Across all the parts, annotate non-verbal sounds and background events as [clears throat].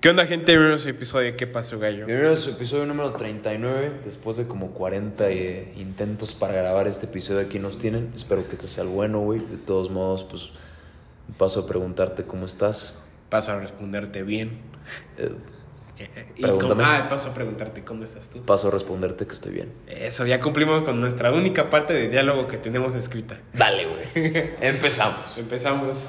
¿Qué onda, gente? Bienvenidos a su episodio de ¿Qué pasó, gallo? Bienvenidos a su episodio número 39. Después de como 40 eh, intentos para grabar este episodio, aquí nos tienen. Espero que este sea el bueno, güey. De todos modos, pues paso a preguntarte cómo estás. Paso a responderte bien. Eh, Y como- Pregúntame. ah, paso a preguntarte cómo estás tú. paso a responderte que estoy bien. Eso, ya cumplimos con nuestra única parte de diálogo que tenemos escrita. Dale, güey. [laughs] Empezamos. Empezamos.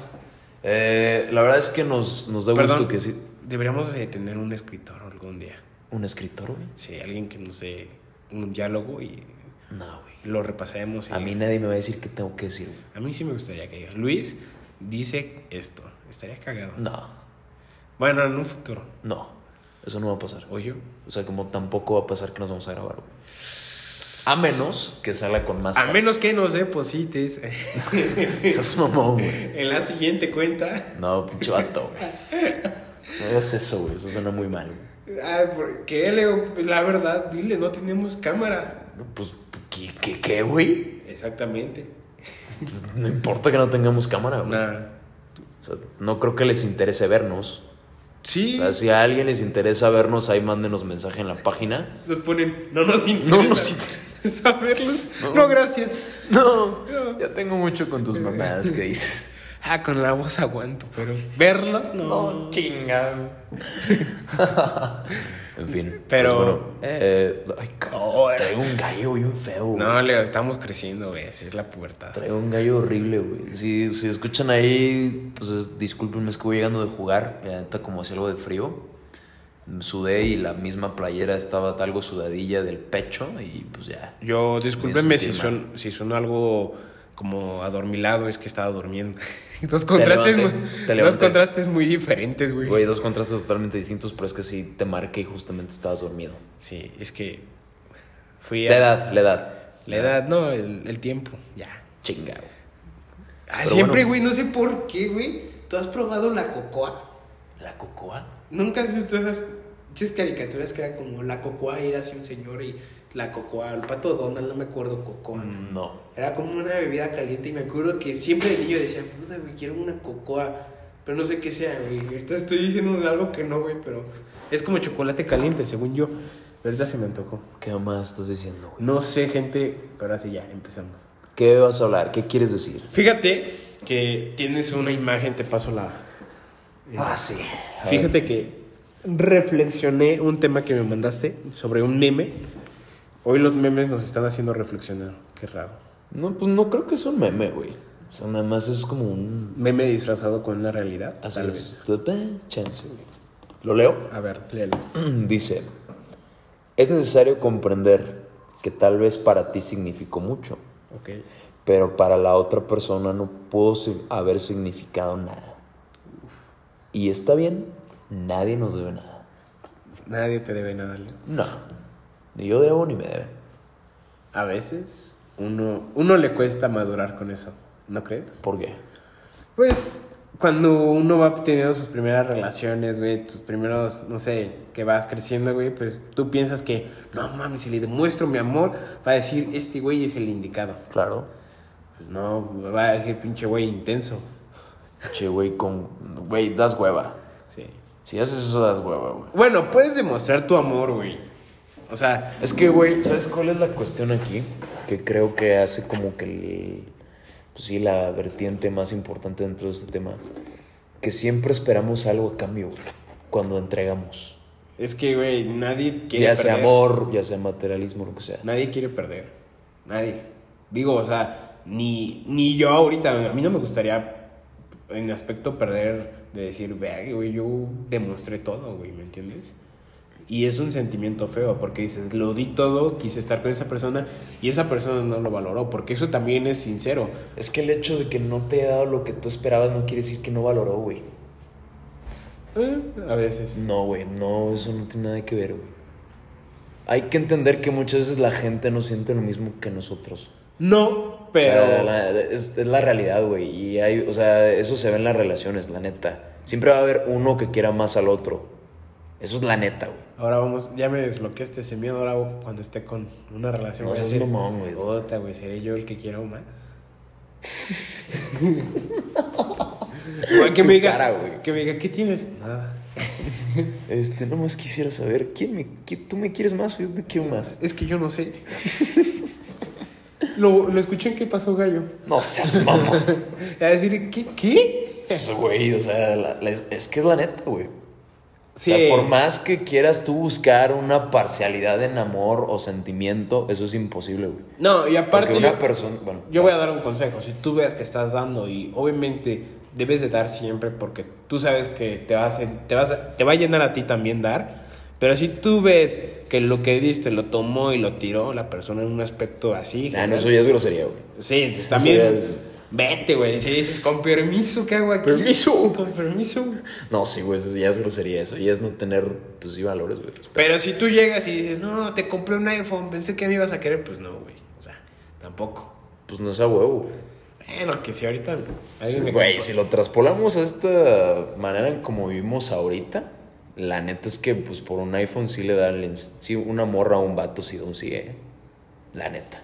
Eh, la verdad es que nos, nos da Perdón. gusto que sí. Deberíamos de tener un escritor algún día. ¿Un escritor, güey? Sí, alguien que nos dé un diálogo y No, güey. lo repasemos. y- A mí nadie me va a decir qué tengo que decir, güey. a mí sí me gustaría que diga. Luis dice esto. Estaría cagado. No, Bueno, en un futuro. no. Eso no va a pasar. O yo. O sea, como tampoco va a pasar que nos vamos a grabar, güey. A menos que salga con más. A menos que nos deposites Estás [laughs] mamón, güey. [laughs] en la siguiente cuenta. No, pinche vato, güey. [laughs] No hagas eso, güey. Eso suena muy mal. Ah, ¿por ¿qué, Leo? Pues la verdad, dile, no tenemos cámara. Pues, ¿qué, qué, qué, güey? Exactamente. No importa que no tengamos cámara, güey. Nah. O sea, no creo que les interese vernos. Sí. O sea, si a alguien les interesa vernos, ahí mándenos mensaje en la página. Nos ponen, no nos interesa. No nos interesa. [laughs] saberlos. No. No, gracias. No, ya tengo mucho con tus [laughs] mamadas que dices. Ah, con la voz aguanto, pero verlos no. chinga. [laughs] en fin. Pero- pues bueno, eh, ay, cabrón, traigo un gallo bien feo. güey. No, Leo, estamos creciendo, güey. Así es la pubertad. Traigo un gallo horrible, güey. Si, si escuchan ahí, pues es- discúlpenme, es que voy llegando de jugar. La neta, como hacía algo de frío. Sudé y la misma playera estaba algo sudadilla del pecho y pues ya. Yo, discúlpenme si, son, si suena algo como adormilado, es que estaba durmiendo. [laughs] Dos contrastes, levanté, muy, dos contrastes muy diferentes, güey. Güey, dos contrastes totalmente distintos, pero es que sí te marqué y justamente estabas dormido. Sí, es que fui La edad, la edad. La edad, no, el, el tiempo, ya. Chinga, güey. Ah, Pero siempre, bueno. güey, no sé por qué, güey. ¿Tú has probado la cocoa? ¿La cocoa? ¿Nunca has visto esas pinches caricaturas que era como la cocoa y era así un señor y la cocoa, el pato Donald, no me acuerdo, cocoa. No. Era como una bebida caliente y me acuerdo que siempre de niño decía, puta, güey, quiero una cocoa, pero no sé qué sea, güey. Ahorita estoy diciendo algo que no, güey, pero es como chocolate caliente, según yo. Ahorita se me antojó. ¿Qué más estás diciendo, güey? No sé, gente, pero ahora sí ya, empezamos. ¿Qué vas a hablar? ¿Qué quieres decir? Fíjate que tienes una imagen, te paso la... Ah, sí. A Fíjate que reflexioné un tema que me mandaste sobre un meme. Hoy los memes nos están haciendo reflexionar. Qué raro. No, pues no creo que es un meme, güey. O sea, nada más es como un. Meme disfrazado con una realidad. Así tal es. vez. Chance, güey. ¿Lo leo? A ver, léelo. [clears throat] Dice: Es necesario comprender que tal vez para ti significó mucho, Ok. pero para la otra persona no pudo haber significado nada. Y está bien, nadie nos debe nada. Nadie te debe nada, Leo. No, ni yo debo ni me deben. A veces uno, uno le cuesta madurar con eso. ¿No crees? ¿Por qué? Pues cuando uno va teniendo sus primeras relaciones, güey, tus primeros, no sé, que vas creciendo, güey, pues tú piensas que, no mames, si le demuestro mi amor, va a decir, este güey es el indicado. Claro. Pues no, va a decir pinche güey intenso. Che, güey, con. Güey, das hueva. Sí. Si haces eso, das hueva, güey. Bueno, puedes demostrar tu amor, güey. O sea, Es que, güey, ¿sabes cuál es la cuestión aquí? Que creo que hace como que el, pues sí, la vertiente más importante dentro de este tema. Que siempre esperamos algo a cambio, güey, cuando entregamos. es que, güey, nadie quiere Ya sea perder. amor, ya sea materialismo, lo que sea. Nadie quiere perder. Nadie. Digo, o sea, ni, ni yo ahorita, a mí no me gustaría en aspecto perder de decir, vea, güey, yo demostré todo, güey, ¿me entiendes? Y es un sentimiento feo porque dices, lo di todo, quise estar con esa persona y esa persona no lo valoró, porque eso también es sincero. Es que el hecho de que no te haya dado lo que tú esperabas no quiere decir que no valoró, güey. Eh, a veces. No, güey, no, eso no tiene nada que ver, güey. Hay que entender que muchas veces la gente no siente lo mismo que nosotros. No, pero... O sea, la- es, es la realidad, güey. Y hay, o sea, eso se ve en las relaciones, la neta. Siempre va a haber uno que quiera más al otro. Eso es la neta, güey. Ahora vamos, ya me desbloqueaste ese miedo. Ahora cuando esté con una relación, No voy a decir, mamón, güey. Puta, güey, seré yo el que quiero más. [laughs] Güey, que me diga, cara, güey. que me diga, ¿qué tienes? Nada. [laughs] Este, nomás quisiera saber, ¿quién me, ¿tú me quieres más o yo te quiero más? Es que yo no sé. lo, lo escuché en qué pasó, gallo. No seas mamá. [laughs] A decir, ¿qué? ¿Qué? Eso, güey, o sea, la- la- es, es que es la neta, güey. Sí. O sea, por más que quieras tú buscar una parcialidad en amor o sentimiento, eso es imposible, güey. No, y aparte. Porque una yo- persona, bueno, Yo voy a dar un consejo. Si tú ves que estás dando y obviamente debes de dar siempre porque tú sabes que te, vas a- te, vas te va a llenar a ti también dar. Pero si tú ves que lo que diste lo tomó y lo tiró la persona en un aspecto así. Ah, no, eso ya es grosería, güey. Sí, pues también. Eso ya es- Vete, güey. Si dices, con permiso, ¿qué hago aquí? Permiso. Con permiso. No, sí, güey, eso ya es grosería, eso ya es no tener, pues sí, valores, güey. Pero si tú llegas y dices, no, te compré un iPhone, pensé que me ibas a querer, pues no, güey. O sea, tampoco. Pues no es a huevo, güey. Bueno, que si ahorita. Sí, Güey, si lo traspolamos a esta manera en como vivimos ahorita, la neta es que pues por un iPhone sí le dan sí, una morra a un vato sí da un sí, eh. La neta.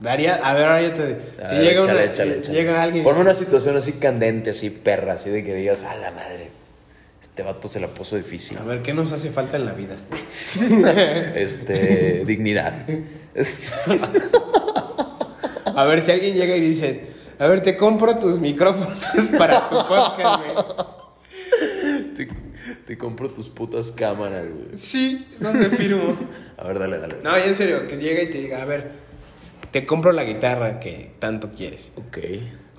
Daría, a ver, ahora yo te. A si ver, llega, una- llega alguien. Ponme una situación así candente, así perra, así de que digas, a la madre, este vato se la puso difícil. A ver, ¿qué nos hace falta en la vida? [laughs] Este, dignidad. [laughs] A ver, si alguien llega y dice, a ver, te compro tus micrófonos para tu [laughs] podcast, güey. te, te compro tus putas cámaras, güey. Sí, ¿dónde firmo? A ver, dale, dale. No, y en serio, que llega y te diga, a ver, te compro la guitarra que tanto quieres. Ok.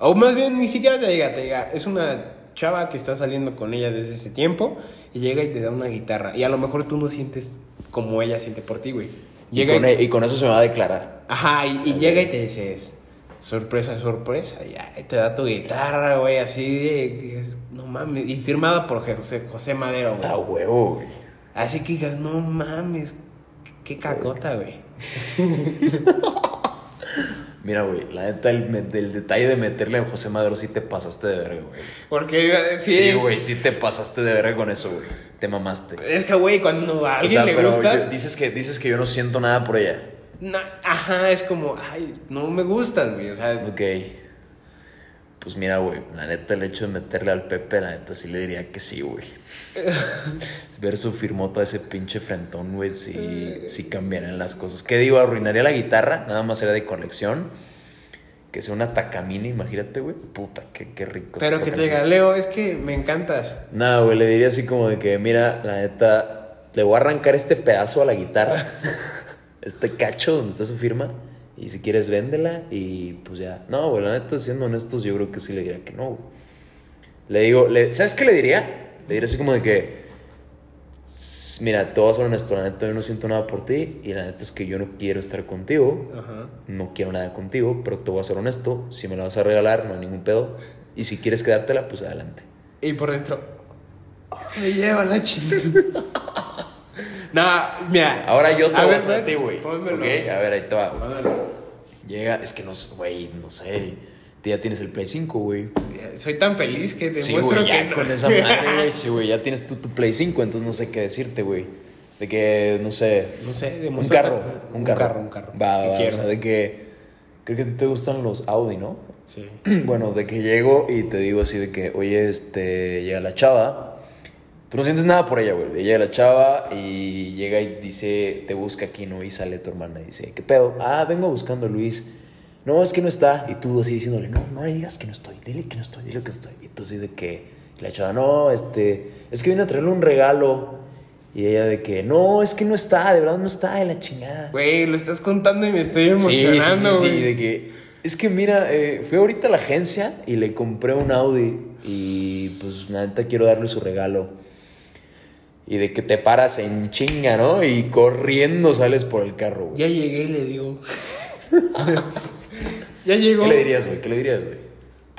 O más bien, ni siquiera te diga, te diga, es una chava que está saliendo con ella desde ese tiempo y llega y te da una guitarra. Y a lo mejor tú no sientes como ella siente por ti, güey. Y Llega con, y- e- y con eso se me va a declarar. Ajá, y, y llega y te dices, sorpresa, sorpresa, y ya, y te da tu guitarra, güey, así, de- dices, no mames, y firmada por José, José Madero, güey. A huevo, güey. Así que digas, no mames, qué cacota, güey. [laughs] Mira, güey, la neta, el, del detalle de meterle a José Madero sí te pasaste de verga, güey. Porque, eh, sí, Sí, es- güey, sí te pasaste de verga con eso, güey. Te mamaste. Es que, güey, cuando a O alguien sea, le pero gustas, dices, que, dices que yo no siento nada por ella. na- ajá, es como, ay, no me gustas, güey, o sea, Ok. Pues mira, güey, la neta, el hecho de meterle al Pepe, la neta, sí le diría que sí, güey. [laughs] Ver su firmota, ese pinche frentón, güey, sí, sí cambiarían las cosas. ¿Qué digo? Arruinaría la guitarra, nada más era de colección. Que sea una Takamine, imagínate, güey. Puta, qué, qué rico. pero que te diga, Leo, es que me encantas. Nada, güey, le diría así como de que, mira, la neta, le voy a arrancar este pedazo a la guitarra, [laughs] este cacho donde está su firma, y si quieres véndela, y pues ya. No, güey, la neta, siendo honestos, yo creo que sí le diría que no, güey. Le digo, le, ¿sabes qué le diría? Le diría así como de que, "S- mira, te voy a ser honesto, la neta, yo no siento nada por ti, y la neta es que yo no quiero estar contigo, Ajá. no quiero nada contigo, pero te voy a ser honesto, si me la vas a regalar, no hay ningún pedo, y si quieres quedártela, pues adelante. Y por dentro, me lleva la chingada. [laughs] no, mira. Ahora yo te voy a ti, güey. pónmelo. A ver, ahí te va. Llega, es que no sé, güey, no sé. Ya tienes el Play 5, güey. Soy tan feliz que Sí, demuestro güey, que ya no. con esa madre, güey. [laughs] Sí, güey, ya tienes tú tu Play 5, entonces no sé qué decirte, güey. De que, no sé. No sé, Un demuestro carro, un un carro. carro, un carro. Va, va, quiero. o sea, de que. Creo que a ti te gustan los Audi, ¿no? Sí. [clears throat] Bueno, de que llego y te digo así de que, oye, este, llega la chava. Tú no sientes nada por ella, güey. Llega la chava y llega y dice, te busca aquí, ¿no? Y sale tu hermana y dice, ¿qué pedo? Ah, vengo buscando a Luis. No, es que no está. Y tú así diciéndole, no, no le digas que no estoy. Dile que no estoy, dile que estoy. Y tú así de que, la chava, no, este, es que vine a traerle un regalo. Y ella de que, no, es que no está, de verdad no está, de la chingada. Güey, lo estás contando y me estoy Sí, sí, emocionando, sí, sí, güey. de que es que mira, eh, fui ahorita a la agencia y le compré un Audi y pues neta quiero darle su regalo. Y de que te paras en chinga, ¿no? Y corriendo sales por el carro, güey. Ya llegué y le digo. [laughs] ya llegó. ¿Qué le dirías, güey? ¿Qué le dirías, güey?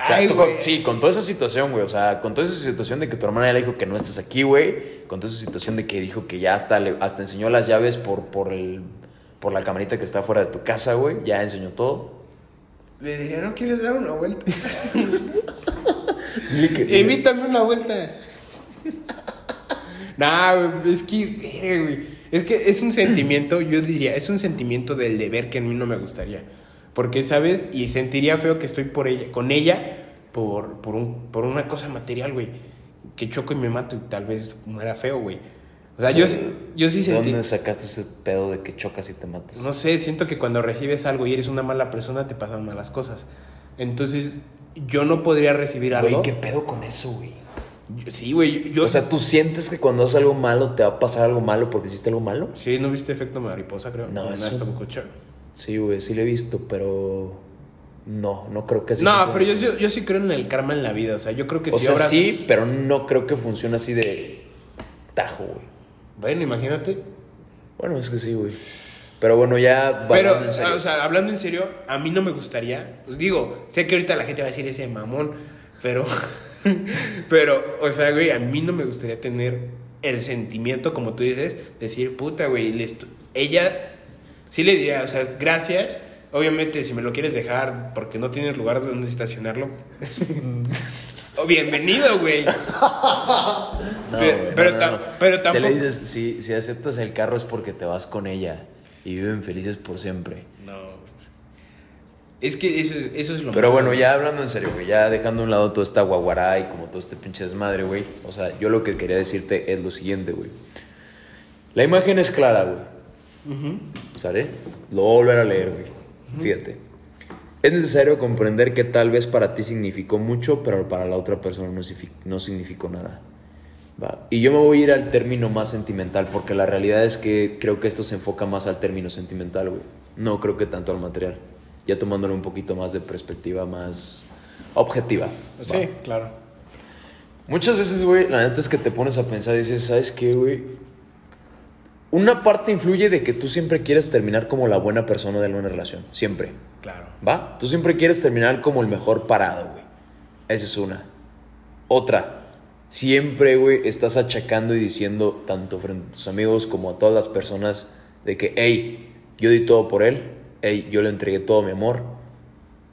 O sea, Ay, tú con- güey. sí, con toda esa situación, güey. O sea, con toda esa situación de que tu hermana ya le dijo que no estás aquí, güey. Con toda esa situación de que dijo que ya hasta, le, hasta enseñó las llaves por, por, el, por la camarita que está fuera de tu casa, güey. Ya enseñó todo. Le dije, ¿no quieres dar una vuelta? [laughs] Invítame una vuelta. Nah, güey, es que, güey. Es que es un sentimiento, yo diría, es un sentimiento del deber que a mí no me gustaría. Porque, ¿sabes? Y sentiría feo que estoy por ella, con ella por, por, un, por una cosa material, güey. que choco y me mato y tal vez muera feo, güey. O sea, yo, yo sí ¿De sentí... dónde sacaste ese pedo de que chocas y te matas? No sé, siento que cuando recibes algo y eres una mala persona te pasan malas cosas. Entonces, yo no podría recibir algo. Güey, ¿qué pedo con eso, güey? Sí, güey, yo... O sea, ¿tú sientes que cuando haces algo malo te va a pasar algo malo porque hiciste algo malo? Sí, ¿no viste efecto mariposa, creo? No, eso- Kutcher. Sí, güey, sí lo he visto, pero no, no creo que así No, funcione. pero yo, yo, yo sí creo en el karma en la vida. O sea, yo creo que O si sea, obras- sí, pero no creo que funcione así de tajo, güey. Bueno, imagínate. Bueno, es que sí, güey. Pero bueno, ya Pero, hablando en serio. o sea, hablando en serio, a mí no me gustaría. Pues digo, sé que ahorita la gente va a decir ese mamón, pero. Pero, o sea, güey, a mí no me gustaría tener el sentimiento, como tú dices, decir, puta, güey, le estu- ella sí le diría, o sea, gracias. Obviamente, si me lo quieres dejar porque no tienes lugar donde estacionarlo. [laughs] o bienvenido, güey. No, pero- güey, pero no, tam- no, no. pero Si tampoco- le dices, si, si aceptas el carro es porque te vas con ella y viven felices por siempre. No. Es que eso, eso es lo Pero malo, bueno, ya hablando en serio, güey, ya dejando a un lado toda esta guaguará y como todo este pinche desmadre, güey. O sea, yo lo que quería decirte es lo siguiente, güey. La imagen es clara, güey. Ujú. ¿Sale? Lo voy a volver a leer, güey. Fíjate. Es necesario comprender que tal vez para ti significó mucho, pero para la otra persona no, no significó nada. Va. Y yo me voy a ir al término más sentimental, porque la realidad es que creo que esto se enfoca más al término sentimental, güey. No creo que tanto al material. Ya tomándole un poquito más de perspectiva más objetiva. ¿va? Sí, claro. Muchas veces, güey, la neta es que te pones a pensar y dices, ¿sabes qué, güey? Una parte influye de que tú siempre quieres terminar como la buena persona de una relación. Siempre. Claro. ¿Va? Tú siempre quieres terminar como el mejor parado, güey. Esa es una. Otra. Siempre, güey, estás achacando y diciendo, tanto frente a tus amigos como a todas las personas, de que, hey, yo di todo por él. Hey, yo le entregué todo mi amor.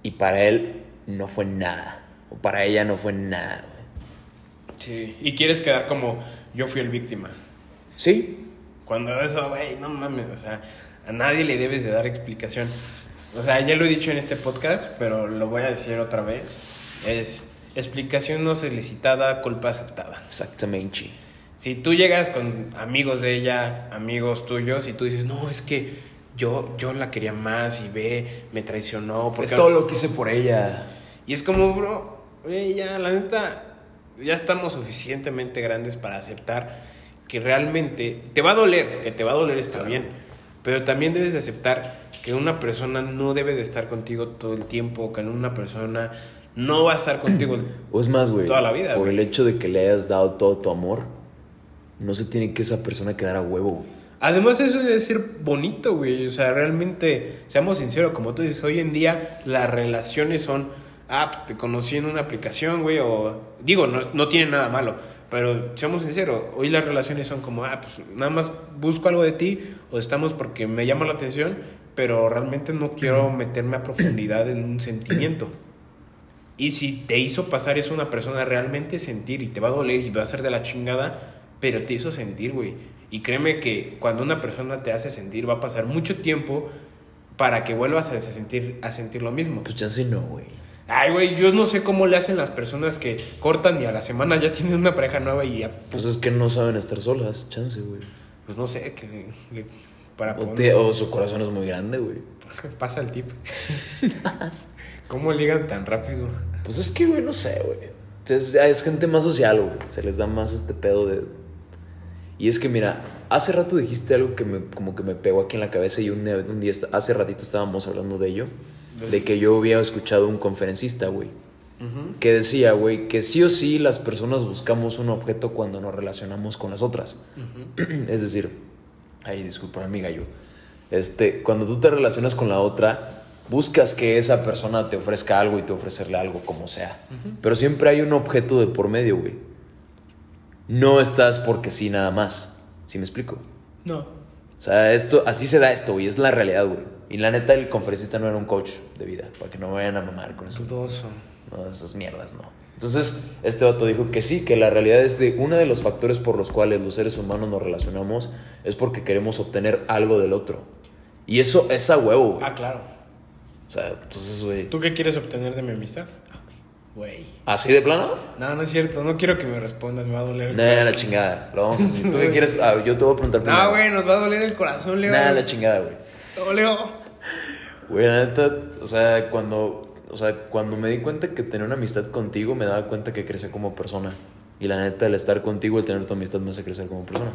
Y para él no fue nada. O para ella no fue nada, güey. Sí. Y quieres quedar como yo fui el víctima. ¿Sí? Cuando eso, güey, no mames, o sea, a nadie le debes de dar explicación. O sea, ya lo he dicho en este podcast, pero lo voy a decir otra vez. Es explicación no solicitada, culpa aceptada. Exactamente. Si tú llegas con amigos de ella, amigos tuyos, y tú dices, no, es que yo, yo la quería más y ve, me traicionó. Porque todo lo que hice por ella. Y es como, bro, ya, la neta, ya estamos suficientemente grandes para aceptar que realmente te va a doler, que te va a doler está bien, pero también debes de aceptar que una persona no debe de estar contigo todo el tiempo, que una persona no va a estar contigo. [clears throat] O es más, güey. Toda la vida, Por el hecho de que le hayas dado todo tu amor, no se tiene que esa persona quedar a huevo, güey. Además eso debe ser bonito, güey, o sea, realmente, seamos sinceros, como tú dices, hoy en día las relaciones son, ah, te conocí en una aplicación, güey, o digo, no, no tiene nada malo, pero seamos sinceros, hoy las relaciones son como, ah, pues nada más busco algo de ti o estamos porque me llama la atención, pero realmente no quiero meterme a profundidad en un sentimiento. Y si te hizo pasar eso una persona realmente sentir y te va a doler y va a ser de la chingada, pero te hizo sentir, güey. Y créeme que cuando una persona te hace sentir va a pasar mucho tiempo para que vuelvas a sentir, a sentir lo mismo. Pues chance no, güey. Ay, güey, yo no sé cómo le hacen las personas que cortan y a la semana ya tienen una pareja nueva y ya, Pues es que no saben estar solas, chance, güey. pues no sé, que para O, te- o su corazón es muy grande, güey. [laughs] pasa el tip. [laughs] ¿Cómo ligan tan rápido? Pues es que, güey, no sé, güey. Es, es gente más social, güey. Se les da más este pedo de... Y es que, mira, hace rato dijiste algo que me, como que me pegó aquí en la cabeza y un, un día, hace ratito estábamos hablando de ello. De que yo había escuchado un conferencista, güey. Que decía, güey, que sí o sí las personas buscamos un objeto cuando nos relacionamos con las otras. [clears throat] Es decir, ay, disculpa, mi gallo. Este, cuando tú te relacionas con la otra, buscas que esa persona te ofrezca algo y te ofrecerle algo como sea. Pero siempre hay un objeto de por medio, güey. No estás porque sí nada más. ¿Sí me explico? No. O sea, esto, así se da esto, güey. Es la realidad, güey. Y la neta, el conferencista no era un coach de vida, para que no me vayan a mamar con eso. Dudoso. No, esas mierdas, no. Entonces, este vato dijo que sí, que la realidad es de uno de los factores por los cuales los seres humanos nos relacionamos es porque queremos obtener algo del otro. Y eso es a huevo, güey. Ah, claro. O sea, entonces, güey. ¿Tú qué quieres obtener de mi amistad? Güey. ¿Así de plano? No, no es cierto. No quiero que me respondas. Me va a doler el Nah, la corazón. chingada. Lo vamos a hacer. [laughs] ¿Tú qué quieres? Ah, yo te voy a preguntar primero. No, güey, nos va a doler el corazón, Leo. Nah, la chingada, güey. No, Leo. Güey, la neta, o sea, cuando, o sea, cuando me di cuenta que tenía una amistad contigo, me daba cuenta que crecí como persona. Y la neta, el estar contigo, el tener tu amistad, me hace crecer como persona.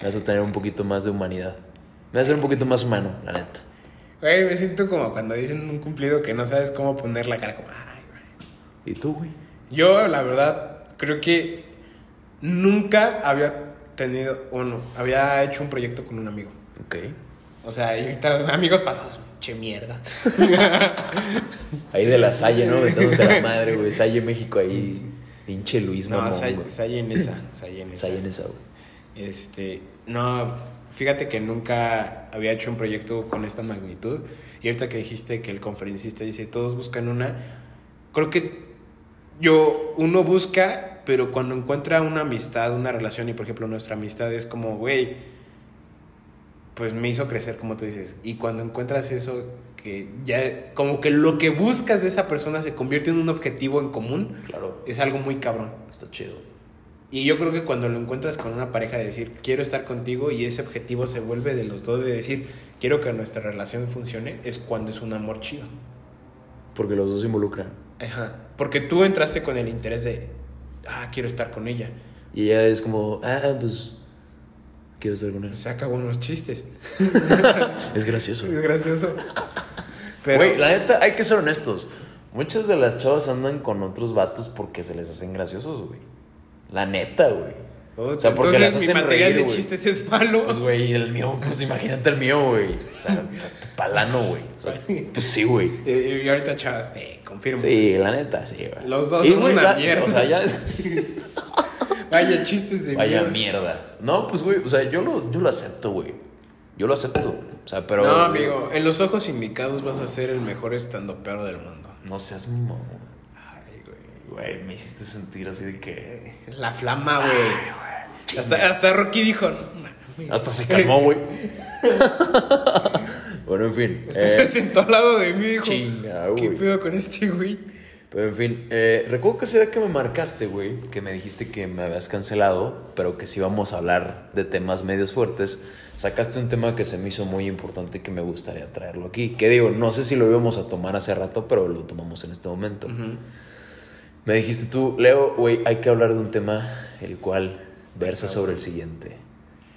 Me hace tener un poquito más de humanidad. Me hace ser un poquito más humano, la neta. Güey, me siento como cuando dicen un cumplido que no sabes cómo poner la cara. Como, güey. ¿Y tú, güey? Yo, la verdad, creo que nunca había tenido, bueno, había hecho un proyecto con un amigo. Ok. O sea, y ahorita, amigos pasados, che mierda. [laughs] Ahí de la Salle, ¿no? Metiéndote la [laughs] madre, güey. Salle México ahí. Pinche Luis, No, mamón, en esa, Say en esa. Salle en esa, güey. Este, no, fíjate que nunca había hecho un proyecto con esta magnitud. Y ahorita que dijiste que el conferencista dice, todos buscan una, creo que yo, uno busca, pero cuando encuentra una amistad, una relación, y por ejemplo nuestra amistad es como, güey, pues me hizo crecer, como tú dices. Y cuando encuentras eso, que ya, como que lo que buscas de esa persona se convierte en un objetivo en común, Claro. es algo muy cabrón. Está chido. Y yo creo que cuando lo encuentras con una pareja de decir, quiero estar contigo y ese objetivo se vuelve de los dos de decir, quiero que nuestra relación funcione, es cuando es un amor chido. Porque los dos se involucran. Ajá. Porque tú entraste con el interés de, ah, quiero estar con ella. Y ella es como, ah, pues. Quiero estar con él. Saca buenos chistes. [laughs] Es gracioso. Es gracioso. Pero, Güey, la neta, hay que ser honestos. Muchas de las chavas andan con otros vatos porque se les hacen graciosos, güey. La neta, güey. O sea, porque mi material reír, de chistes es malo. Pues, güey, el mío, pues imagínate el mío, güey. O sea, [laughs] palano, güey. O sea, pues sí, güey. Eh, y ahorita, chavas, eh, confirmo. Sí, la neta, sí, güey. Los dos Y, son una la- mierda. O sea, ya. [laughs] Vaya chistes de Vaya mierda. mierda. No, pues, güey, o sea, yo lo, yo lo acepto, güey. Yo lo acepto. O sea, pero. No, amigo, en los ojos indicados vas a ser el mejor estandopero del mundo. No seas mamón. Ay, güey. Güey, me hiciste sentir así de que. La flama, güey. Hasta, hasta Rocky dijo, no. Hasta se calmó, güey. [laughs] bueno, en fin. Hasta eh, se sentó al lado de mí y dijo, chinga, ¿qué pedo con este güey? Pero en fin, eh, recuerdo que ese día que me marcaste, güey, que me dijiste que me habías cancelado, pero que si íbamos a hablar de temas medios fuertes, sacaste un tema que se me hizo muy importante y que me gustaría traerlo aquí. Que digo, no sé si lo íbamos a tomar hace rato, pero lo tomamos en este momento. Me dijiste tú, Leo, güey, hay que hablar de un tema el cual versa sobre el siguiente: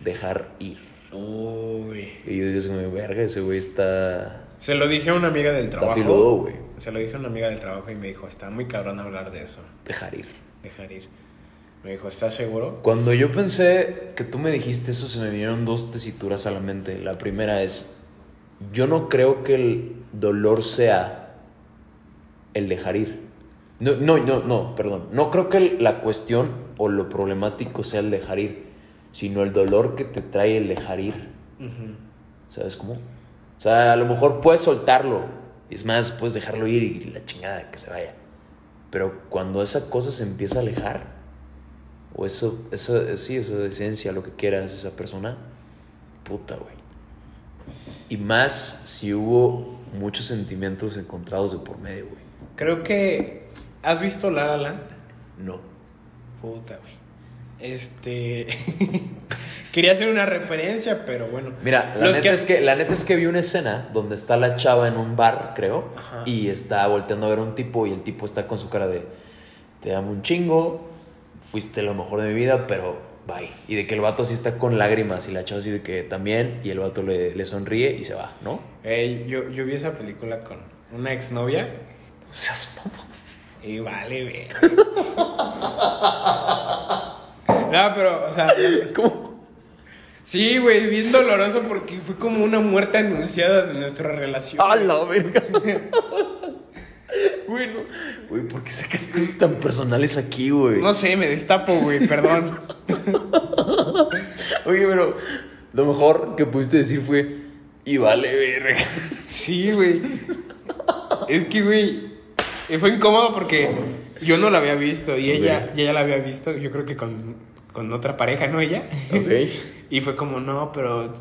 dejar ir. Uy. Y yo digo, como, verga, ese güey está. Se lo dije a una amiga del Está trabajo. filudo, güey. Se lo dije a una amiga del trabajo y me dijo, está muy cabrón hablar de eso. Dejar ir. Dejar ir. Me dijo, ¿estás seguro? Cuando yo pensé que tú me dijiste eso, se me vinieron dos tesituras a la mente. La primera es, yo no creo que el dolor sea el dejar ir. No, no, no, no, perdón. No creo que la cuestión o lo problemático sea el dejar ir, sino el dolor que te trae el dejar ir. Ujú. ¿Sabes cómo? O sea, a lo mejor puedes soltarlo. Es más, puedes dejarlo ir y la chingada que se vaya. Pero cuando esa cosa se empieza a alejar, o eso, esa, sí, esa esencia, lo que quieras, esa persona, puta, güey. Y más si hubo muchos sentimientos encontrados de por medio, güey. Creo que... ¿Has visto La La Land? No. Puta, güey. Este... [laughs] Quería hacer una referencia, pero bueno. Mira, la neta, es que, la neta es que vi una escena donde está la chava en un bar, creo, Ajá. y está volteando a ver a un tipo y el tipo está con su cara de, te amo un chingo, fuiste lo mejor de mi vida, pero bye. Y de que el vato así está con lágrimas y la chava así de que también, y el vato le, le sonríe y se va, ¿no? Yo, yo vi esa película con una exnovia No seas. Y vale, güey. [laughs] No, pero, o sea... ¿Cómo? Sí, güey, bien doloroso porque fue como una muerte anunciada de nuestra relación. ¡A la verga! [laughs] Bueno, güey, ¿por qué sacas cosas tan personales aquí, güey? No sé, me destapo, güey, perdón. [laughs] Oye, pero lo mejor que pudiste decir fue, y vale, verga. Sí, güey. Es que, güey, eh, fue incómodo porque yo no la había visto y ella, y ella la había visto, yo creo que con, con otra pareja, ¿no? Ella. Ok. [laughs] Y fue como, no, pero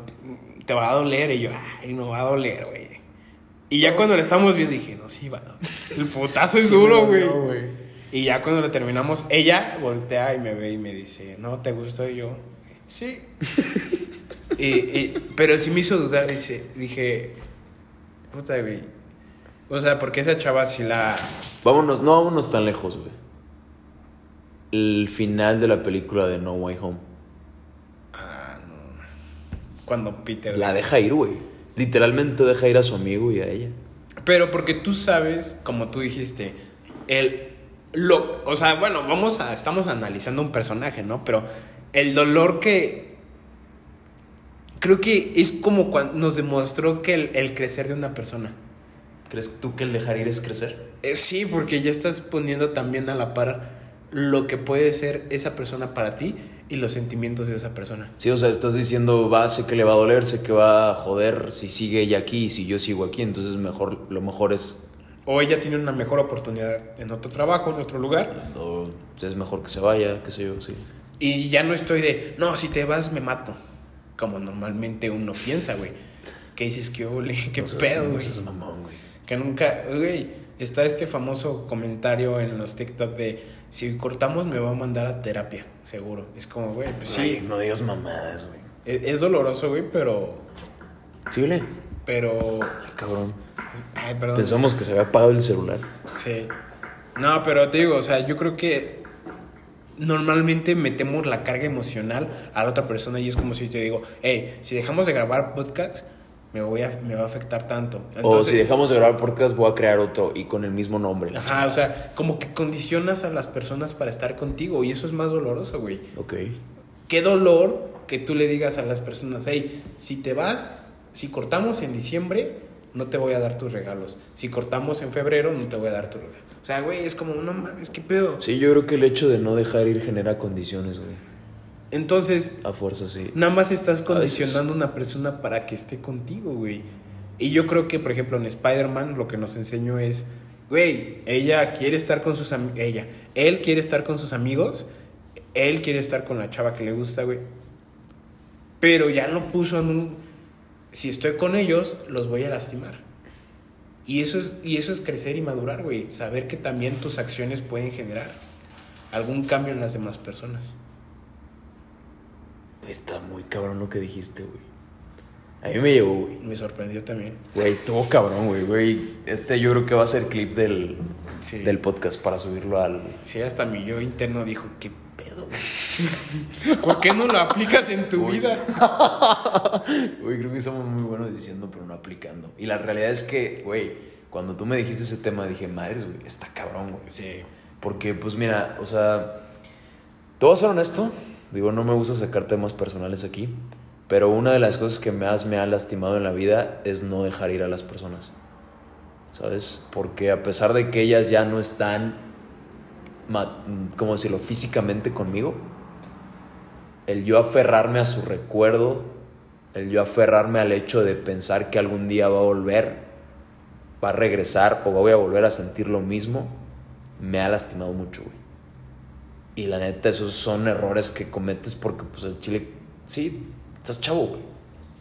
te va a doler. Y yo, ay, no va a doler, güey. Y ya cuando la estamos viendo dije, no, sí, va. El [laughs] putazo es Sí, duro, güey. güey. Y ya cuando lo terminamos, ella voltea y me ve y me dice, no, ¿te gustó? Y yo, sí. [laughs] y, y- pero sí me hizo dudar, dice, dije, puta, güey. O sea, porque esa chava sí la... Vámonos, no vámonos tan lejos, güey. El final de la película de No Way Home. Ah, no. Cuando Peter... La deja ir, güey. Literalmente deja ir a su amigo y a ella. Pero porque tú sabes, como tú dijiste, el lo, o sea, bueno, vamos a estamos analizando un personaje, ¿no? Pero el dolor que creo que es como cuando nos demostró que el, el crecer de una persona. ¿Crees tú que el dejar ir es crecer? Eh, sí, porque ya estás poniendo también a la par lo que puede ser esa persona para ti y los sentimientos de esa persona. Sí, o sea, estás diciendo, va, sé que le va a doler, sé que va a joder si sigue ella aquí y si yo sigo aquí, entonces mejor, lo mejor es, O ella tiene una mejor oportunidad en otro trabajo, en otro lugar, o es mejor que se vaya, qué sé yo, sí. Y ya no estoy de, no, si te vas me mato. Como normalmente uno piensa, güey. Que dices que ole, qué No seas- pedo, no güey. seas mamón, güey. Que nunca, güey, está este famoso comentario en los TikTok de, si cortamos me va a mandar a terapia, seguro. Es como, güey, pues Ay, sí, no digas mamadas, güey. es, es doloroso, güey, pero, Síguele. pero, Ay, cabrón. ay, perdón. Pensamos que se había apagado el celular. Sí. No, pero te digo, o sea, yo creo que normalmente metemos la carga emocional a la otra persona y es como si yo te digo, hey, si dejamos de grabar podcast, me, voy a, me va a afectar tanto. o si dejamos de grabar podcast, voy a crear otro y con el mismo nombre. Ajá, o sea, como que condicionas a las personas para estar contigo y eso es más doloroso, güey. Ok. Qué dolor que tú le digas a las personas, hey, si te vas, si cortamos en diciembre, no te voy a dar tus regalos. Si cortamos en febrero, no te voy a dar tus regalos. O sea, güey, es como, no mames, qué pedo. Sí, yo creo que el hecho de no dejar ir genera condiciones, güey. Entonces, A fuerza, sí. nada más estás condicionando a una persona para que esté contigo, güey. Y yo creo que, por ejemplo, en Spider-Man lo que nos enseñó es, güey, ella quiere estar con sus amigos, ella, él quiere estar con sus amigos, él quiere estar con la chava que le gusta, güey. Pero ya lo puso en un, si estoy con ellos, los voy a lastimar. Y eso es, y eso es crecer y madurar, güey. Saber que también tus acciones pueden generar algún cambio en las demás personas. Está muy cabrón lo que dijiste, güey. A mí me llegó, güey. Me sorprendió también. Güey, estuvo cabrón, güey, güey. Este yo creo que va a ser clip del, Sí. del podcast para subirlo al... Sí, hasta mi yo interno dijo, ¿qué pedo? güey? [laughs] ¿Por qué no lo aplicas en tu vida? [laughs] Güey, creo que somos muy buenos diciendo, pero no aplicando. Y la realidad es que, güey, cuando tú me dijiste ese tema, dije, madres, güey, está cabrón, güey. Sí. Porque, pues mira, o sea, te voy a ser honesto. Digo, no me gusta sacar temas personales aquí. Pero una de las cosas que más me ha lastimado en la vida es no dejar ir a las personas. ¿Sabes? Porque a pesar de que ellas ya no están, ¿cómo decirlo?, físicamente conmigo, el yo aferrarme a su recuerdo, el yo aferrarme al hecho de pensar que algún día va a volver, va a regresar o voy a volver a sentir lo mismo, me ha lastimado mucho, güey. Y la neta, esos son errores que cometes porque, pues, el chile, sí, estás chavo, güey.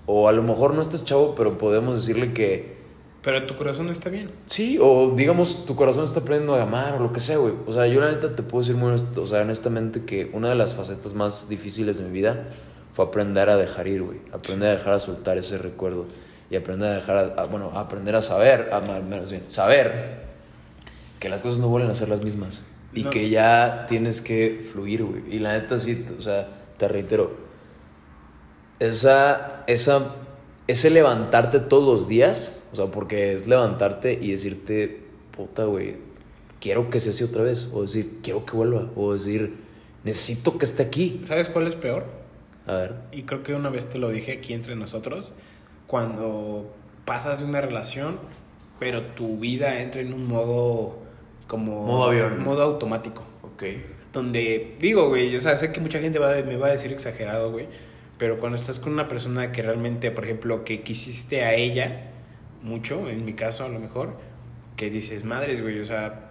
O a lo mejor no estás chavo, pero podemos decirle que Pero tu corazón no está bien. sí, o digamos, tu corazón está aprendiendo a amar o lo que sea, güey. O sea, yo la neta te puedo decir muy o sea, honestamente que una de las facetas más difíciles de mi vida fue aprender a dejar ir, güey. Aprender a dejar a soltar ese recuerdo. Y aprender a dejar, a- a- bueno, aprender a saber, a, menos bien, saber que las cosas no vuelven a ser las mismas. Y No. que ya tienes que fluir, güey. Y la neta sí, o sea, te reitero, esa, esa, ese levantarte todos los días, o sea, porque es levantarte y decirte, puta, güey, quiero que sea así otra vez, o decir, quiero que vuelva, o decir, necesito que esté aquí. ¿Sabes cuál es peor? A ver, Y creo que una vez te lo dije aquí entre nosotros. Cuando pasas de una relación, pero tu vida entra en un modo como... Modo avión. Modo automático. ok. Donde, digo, güey, o sea, sé que mucha gente va, me va a decir exagerado, güey, pero cuando estás con una persona que realmente, por ejemplo, que quisiste a ella mucho, en mi caso a lo mejor, que dices, madres, güey, o sea,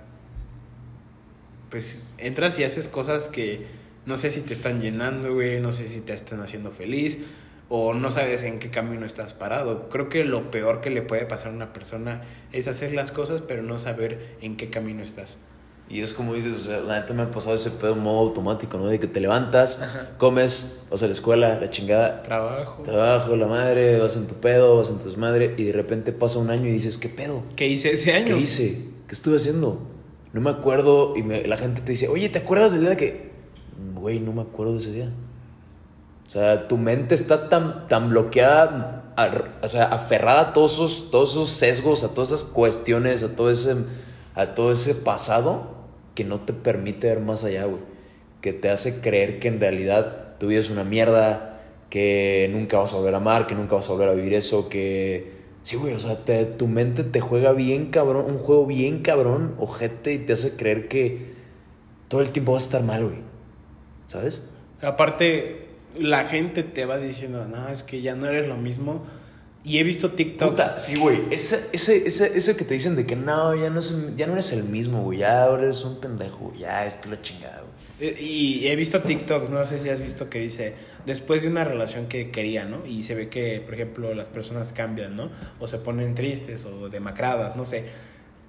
pues entras y haces cosas que no sé si te están llenando, güey, no sé si te están haciendo feliz o no sabes en qué camino estás parado. Creo que lo peor que le puede pasar a una persona es hacer las cosas pero no saber en qué camino estás. Y es como dices, o sea, la neta me ha pasado ese pedo en modo automático, ¿no? De que te levantas, comes, vas a la escuela, la chingada, Trabajo. trabajo, la madre, vas en tu pedo, vas en tu desmadre, y de repente pasa un año y dices, ¿qué pedo? ¿Qué hice ese año? ¿Qué hice? ¿Qué estuve haciendo? No me acuerdo, y me- la gente te dice, oye, ¿te acuerdas del día que.? Güey, no me acuerdo de ese día. O sea, tu mente está tan, tan bloqueada, o sea, aferrada a todos esos, todos esos sesgos, a todas esas cuestiones, a todo ese, a todo ese pasado, que no te permite ver más allá, güey. Que te hace creer que en realidad tu vida es una mierda, que nunca vas a volver a amar, que nunca vas a volver a vivir eso, que... Sí, güey, o sea, tu mente te juega bien cabrón, un juego bien cabrón, ojete, y te hace creer que todo el tiempo vas a estar mal, güey. ¿Sabes? Aparte, la gente te va diciendo, no, es que ya no eres lo mismo. Y he visto TikToks. Puta, sí, güey. Ese, ese, ese, ese que te dicen de que no, ya no, es ya no eres el mismo, güey. Ya ahora eres un pendejo, güey. Ya esto es la chingada, güey. Eh, Y he visto TikToks, no sé si has visto que dice, después de una relación que quería, ¿no? Y se ve que, por ejemplo, las personas cambian, ¿no? O se ponen tristes o demacradas, no sé.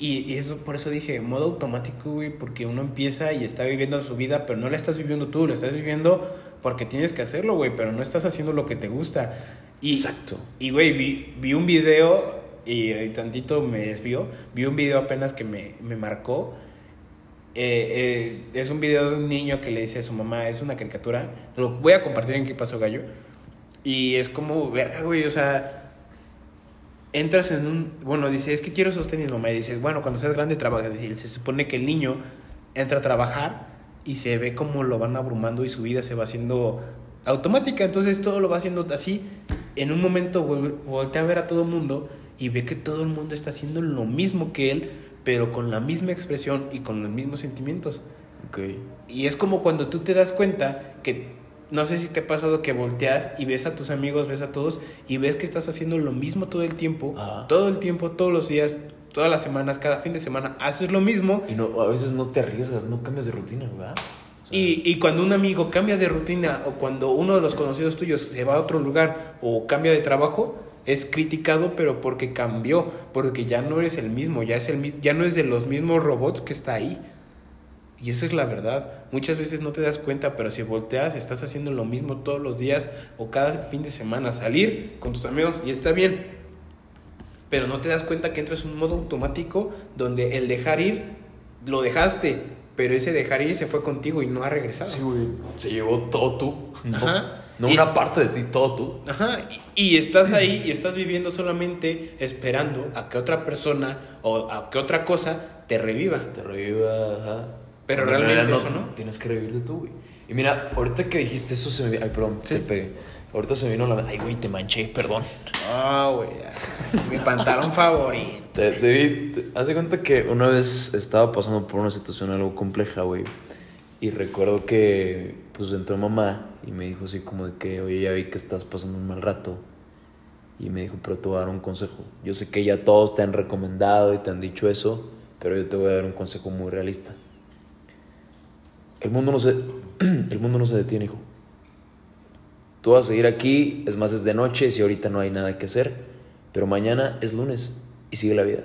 Y, y eso, por eso dije, modo automático, güey, porque uno empieza y está viviendo su vida, pero no la estás viviendo tú, la estás viviendo porque tienes que hacerlo, güey, pero no estás haciendo lo que te gusta. Y, Exacto. Y, güey, vi, vi un video y, y tantito me desvió. Vi un video apenas que me, me marcó. Eh, eh, es un video de un niño que le dice a su mamá, es una caricatura. Lo voy a compartir en qué pasó gallo. Y es como, verga, güey, o sea, entras en un, bueno, dice, es que quiero sostener mamá. Y dice, bueno, cuando seas grande trabajas. Y se supone que el niño entra a trabajar y se ve como lo van abrumando y su vida se va haciendo automática. Entonces todo lo va haciendo así. En un momento voltea a ver a todo el mundo y ve que todo el mundo está haciendo lo mismo que él, pero con la misma expresión y con los mismos sentimientos. Ok. Y es como cuando tú te das cuenta que, no sé si te ha pasado que volteas y ves a tus amigos, ves a todos y ves que estás haciendo lo mismo todo el tiempo, todo el tiempo, todos los días, todas las semanas, cada fin de semana, haces lo mismo. Y no, a veces no te arriesgas, no cambias de rutina, ¿verdad? O sea, Y, y cuando un amigo cambia de rutina o cuando uno de los conocidos tuyos se va a otro lugar o cambia de trabajo, es criticado, pero porque cambió, porque ya no eres el mismo, ya, es el, ya no es de los mismos robots que está ahí. Y eso es la verdad. Muchas veces no te das cuenta, pero si volteas, estás haciendo lo mismo todos los días o cada fin de semana. Salir con tus amigos y está bien. Pero no te das cuenta que entras en un modo automático donde el dejar ir, lo dejaste, pero ese dejar ir se fue contigo y no ha regresado. Sí, güey. Se llevó todo tú. Ajá. no Y- una parte de ti, todo tú. Ajá, y, y estás ahí y estás viviendo solamente esperando a que otra persona o a que otra cosa te reviva. Te reviva, ajá. Pero realmente eso no. Tienes que revivirte tú, güey. Y mira, ahorita que dijiste eso se me... Ay, perdón, Sí. te pegué. Ahorita se vino la... Ay, güey, te manché, perdón. Ah, güey, ya. mi pantalón favorito. Te, te, te- haz de cuenta que una vez estaba pasando por una situación algo compleja, güey. Y recuerdo que, pues, entró mamá y me dijo así como de que, oye, ya vi que estás pasando un mal rato. Y me dijo, pero te voy a dar un consejo. Yo sé que ya todos te han recomendado y te han dicho eso, pero yo te voy a dar un consejo muy realista. El mundo no se, [clears throat] el mundo no se detiene, hijo. Tú vas a seguir aquí, es más, es de noche, si ahorita no hay nada que hacer, pero mañana es lunes y sigue la vida.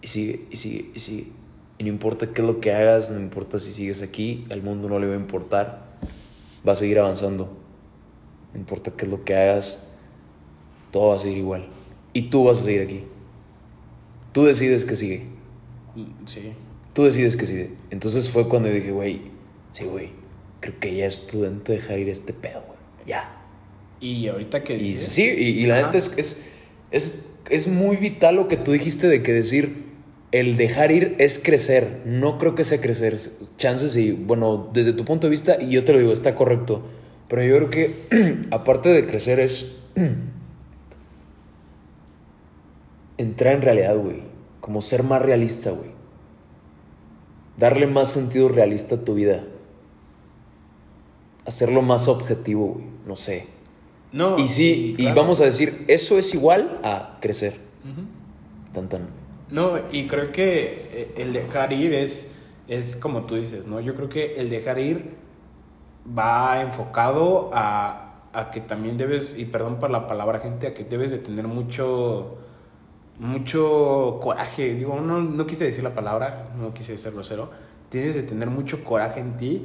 Y sigue, y sigue, y sigue. Y no importa qué es lo que hagas, no importa si sigues aquí, al mundo no le va a importar, va a seguir avanzando. No importa qué es lo que hagas, todo va a seguir igual. Y tú vas a seguir aquí. Tú decides que sigue. Sí. Tú decides que sigue. Entonces fue cuando dije, güey, sí, güey, creo que ya es prudente dejar ir este pedo. Ya. Y ahorita que Y dices- sí, y, y la neta es, es, es, es muy vital lo que tú dijiste de que decir el dejar ir es crecer. No creo que sea crecer. Chances y, bueno, desde tu punto de vista, y yo te lo digo, está correcto. Pero yo creo que, [clears throat] aparte de crecer, es [clears throat] entrar en realidad, güey. Como ser más realista, güey. Darle más sentido realista a tu vida. Hacerlo más objetivo, güey. No sé. No, Y sí, y claro. vamos a decir, eso es igual a crecer. Tan tan. No, y creo que eh, el dejar ir es, es como tú dices, ¿no? Yo creo que el dejar ir va enfocado a, a que también debes, y perdón por la palabra gente, a que debes de tener mucho, mucho coraje. Digo, no, no quise decir la palabra, no quise ser grosero, tienes de tener mucho coraje en ti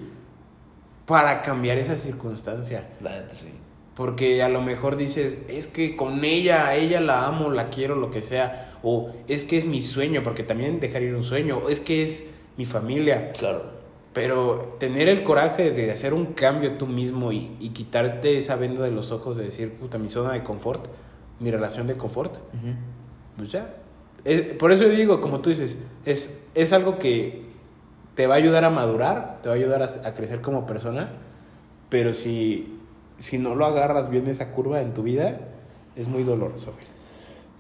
para cambiar esa circunstancia. Sí. Porque a lo mejor dices, es que con ella, a ella la amo, la quiero, lo que sea. O es que es mi sueño, porque también dejar ir un sueño. O es que es mi familia. Claro. Pero tener el coraje de hacer un cambio tú mismo y, y quitarte esa venda de los ojos de decir, puta, mi zona de confort, mi relación de confort, pues ya. Es- por eso digo, como tú dices, es, es algo que te va a ayudar a madurar, te va a ayudar a, a crecer como persona, pero si, si no lo agarras bien esa curva en tu vida, es muy doloroso.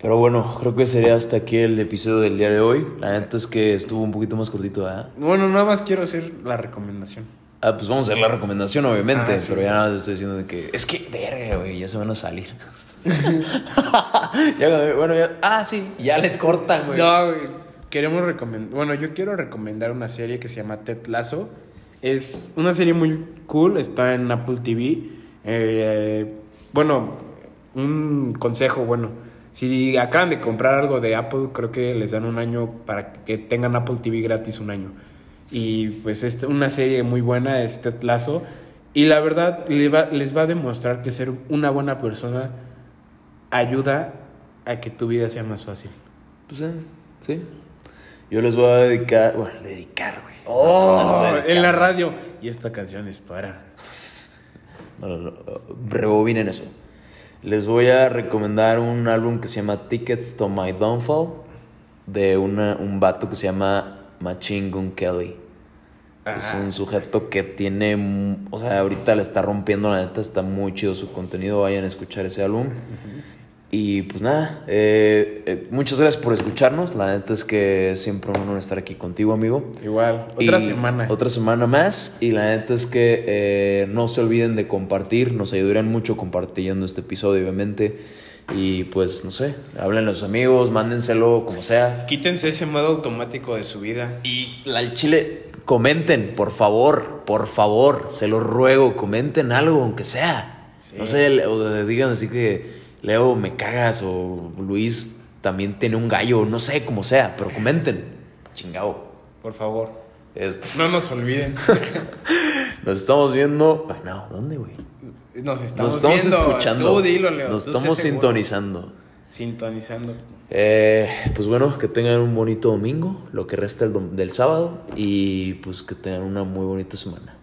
Pero bueno, creo que sería hasta aquí el episodio del día de hoy. La neta es que estuvo un poquito más cortito, ¿verdad? Bueno, nada más quiero hacer la recomendación. Ah, pues vamos a hacer la recomendación, obviamente. Ah, sí. Pero ya nada más estoy diciendo de que. Es que, verga, güey, ya se van a salir. [laughs] [laughs] ya, bueno, ya. Ah, sí, ya les cortan, güey. No, güey, queremos recomendar. Bueno, yo quiero recomendar una serie que se llama Ted Lasso. Es una serie muy cool, está en Apple TV. Eh, bueno, un consejo, bueno. Si acaban de comprar algo de Apple, creo que les dan un año para que tengan Apple TV gratis un año. Y pues es una serie muy buena, es Ted Lasso. Y la verdad le va- les va a demostrar que ser una buena persona ayuda a que tu vida sea más fácil. Pues, eh, sí. Yo les voy a dedicar. Bueno, dedicar, güey. Oh, No, a dedicar, en la radio. Y esta canción es para. No, no, no, rebobinen eso. Les voy a recomendar un álbum que se llama Tickets to My Downfall de una, un vato que se llama Machine Gun Kelly. Es Ajá. un sujeto que tiene, o sea, ahorita le está rompiendo la neta, está muy chido su contenido, vayan a escuchar ese álbum. Y pues nada, eh, eh, muchas gracias por escucharnos, la neta es que siempre un honor estar aquí contigo, amigo. Igual. Otra Y semana. Otra semana más. Y la neta es que eh, no se olviden de compartir. Nos ayudarían mucho compartiendo este episodio, obviamente. Y pues, no sé, háblenle a sus amigos, mándenselo como sea. Quítense ese modo automático de su vida. Y la al chile, comenten, por favor, por favor, se los ruego, comenten algo, aunque sea. Sí. No sé, o digan así que Leo, me cagas, o Luis también tiene un gallo, no sé, como sea, pero comenten. Chingao. Por favor. Este. No nos olviden. [laughs] Nos estamos viendo. Ay, no, ¿dónde, güey? Nos estamos, Nos estamos viendo. escuchando. Tú dilo, Leo. Nos Tú estamos sintonizando. Sintonizando. Eh, pues bueno, que tengan un bonito domingo, lo que resta del, del sábado, y pues que tengan una muy bonita semana.